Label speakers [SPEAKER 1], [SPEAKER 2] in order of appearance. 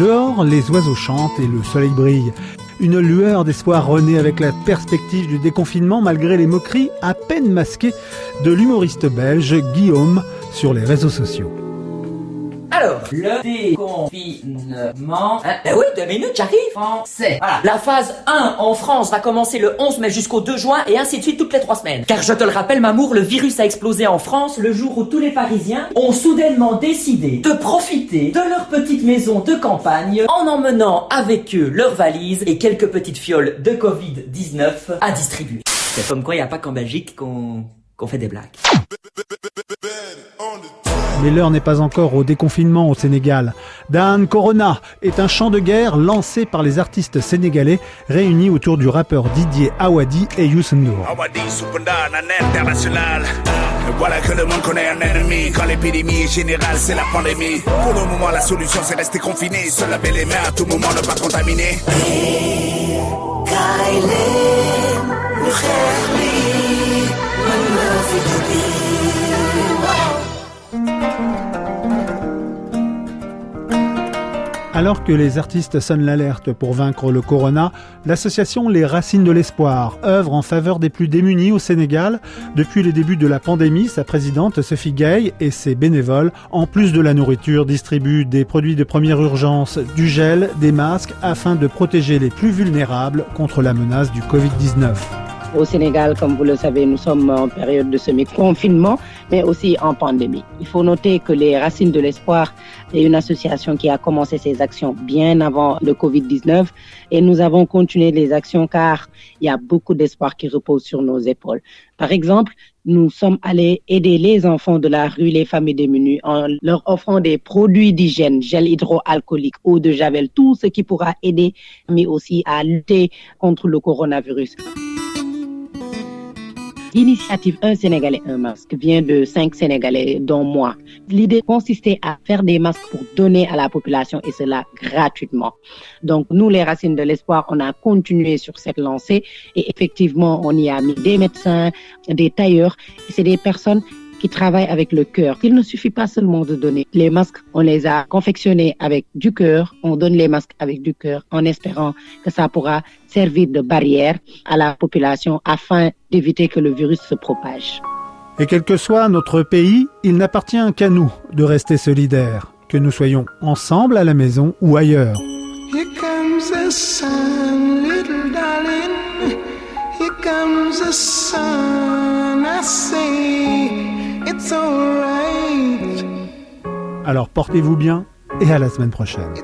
[SPEAKER 1] Dehors, les oiseaux chantent et le soleil brille. Une lueur d'espoir renaît avec la perspective du déconfinement malgré les moqueries à peine masquées de l'humoriste belge Guillaume sur les réseaux sociaux.
[SPEAKER 2] Alors, le déconfinement. Hein, ben oui, deux minutes, j'arrive. Français. Voilà. La phase 1 en France va commencer le 11 mai jusqu'au 2 juin et ainsi de suite toutes les trois semaines. Car je te le rappelle, Mamour, le virus a explosé en France le jour où tous les Parisiens ont soudainement décidé de profiter de leur petite maison de campagne en emmenant avec eux leurs valises et quelques petites fioles de Covid-19 à distribuer. C'est comme quoi il n'y a pas qu'en Belgique qu'on qu'on fait des blagues.
[SPEAKER 1] Mais l'heure n'est pas encore au déconfinement au Sénégal. Dan Corona est un chant de guerre lancé par les artistes sénégalais réunis autour du rappeur Didier Awadi et Youssou N'Dour.
[SPEAKER 3] Awadi international. Voilà que le monde connaît un ennemi. Quand l'épidémie est générale, c'est la pandémie. Pour le moment, la solution, c'est rester confiné. Se laver les mains à tout moment, ne pas contaminer.
[SPEAKER 1] Alors que les artistes sonnent l'alerte pour vaincre le corona, l'association Les Racines de l'Espoir œuvre en faveur des plus démunis au Sénégal. Depuis les débuts de la pandémie, sa présidente Sophie Gay et ses bénévoles, en plus de la nourriture, distribuent des produits de première urgence, du gel, des masques, afin de protéger les plus vulnérables contre la menace du Covid-19.
[SPEAKER 4] Au Sénégal, comme vous le savez, nous sommes en période de semi-confinement, mais aussi en pandémie. Il faut noter que les Racines de l'Espoir est une association qui a commencé ses actions bien avant le Covid-19 et nous avons continué les actions car il y a beaucoup d'espoir qui repose sur nos épaules. Par exemple, nous sommes allés aider les enfants de la rue, les familles démunies, en leur offrant des produits d'hygiène, gel hydroalcoolique, eau de javel, tout ce qui pourra aider, mais aussi à lutter contre le coronavirus. L'initiative Un Sénégalais, un masque vient de cinq Sénégalais, dont moi. L'idée consistait à faire des masques pour donner à la population et cela gratuitement. Donc, nous, les Racines de l'Espoir, on a continué sur cette lancée et effectivement, on y a mis des médecins, des tailleurs. C'est des personnes qui travaillent avec le cœur. Il ne suffit pas seulement de donner les masques, on les a confectionnés avec du cœur, on donne les masques avec du cœur en espérant que ça pourra servir de barrière à la population afin d'éviter que le virus se propage.
[SPEAKER 1] Et quel que soit notre pays, il n'appartient qu'à nous de rester solidaires, que nous soyons ensemble à la maison ou ailleurs. Here comes the sun, little darling. Here comes the sun, I say. Alors portez-vous bien et à la semaine prochaine.